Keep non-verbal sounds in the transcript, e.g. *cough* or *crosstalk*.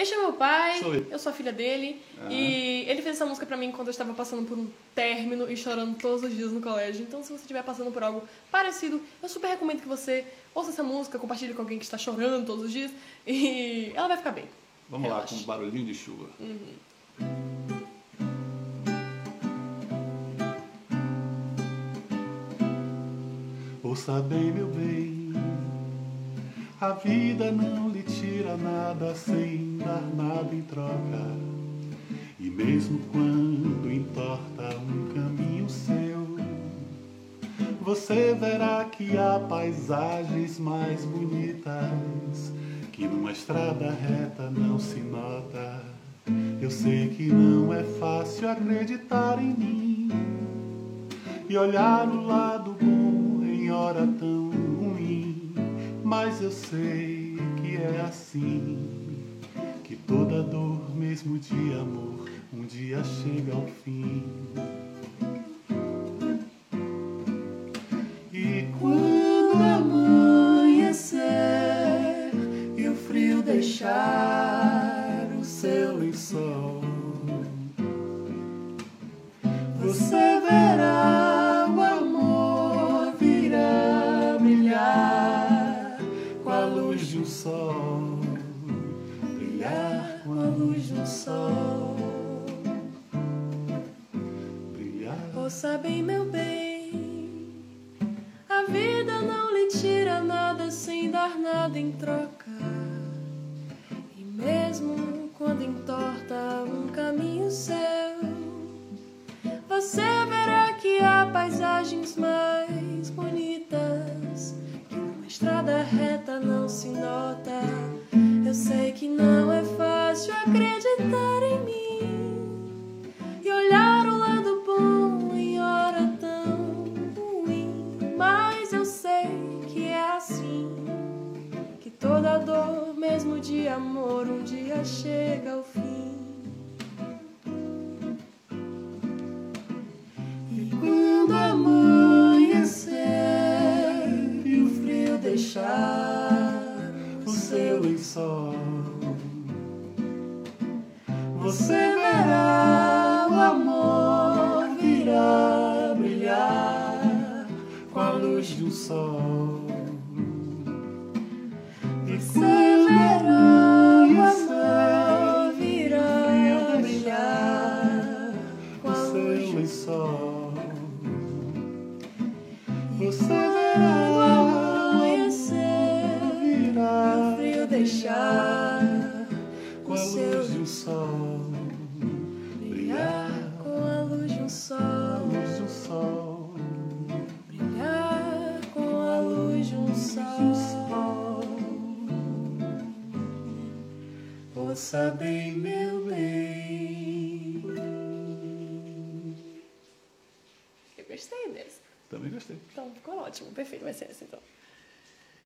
Este é meu pai, Sou eu. eu sou a filha dele. Ah. E ele fez essa música pra mim quando eu estava passando por um término e chorando todos os dias no colégio. Então, se você estiver passando por algo parecido, eu super recomendo que você ouça essa música, compartilhe com alguém que está chorando todos os dias. E *laughs* ela vai ficar bem. Vamos lá, Relaxa. com um barulhinho de chuva. Ouça bem, meu bem, a vida não lhe tira nada sem dar nada em troca. E mesmo quando entorta um caminho seu, você verá que há paisagens mais bonitas que numa estrada reta não se nota. Eu sei que não é fácil acreditar em mim e olhar o lado bom em hora tão mas eu sei que é assim que toda dor, mesmo de amor, um dia chega ao fim. E quando amanhecer e o frio deixar o seu lençol, você brilhar com a luz um sol, brilhar. Ouça bem, meu bem. A vida não lhe tira nada sem dar nada em troca. E mesmo quando entorta um caminho seu, você verá que há paisagens mais bonitas que numa estrada reta não se nota. Eu sei que não mesmo de amor, um dia chega ao fim. E quando amanhecer e o frio deixar o seu lençol, você verá o amor vir a brilhar com a luz de um sol. Ouça bem, meu bem. Eu gostei desse. Também gostei. Então ficou ótimo, perfeito, vai ser essa então.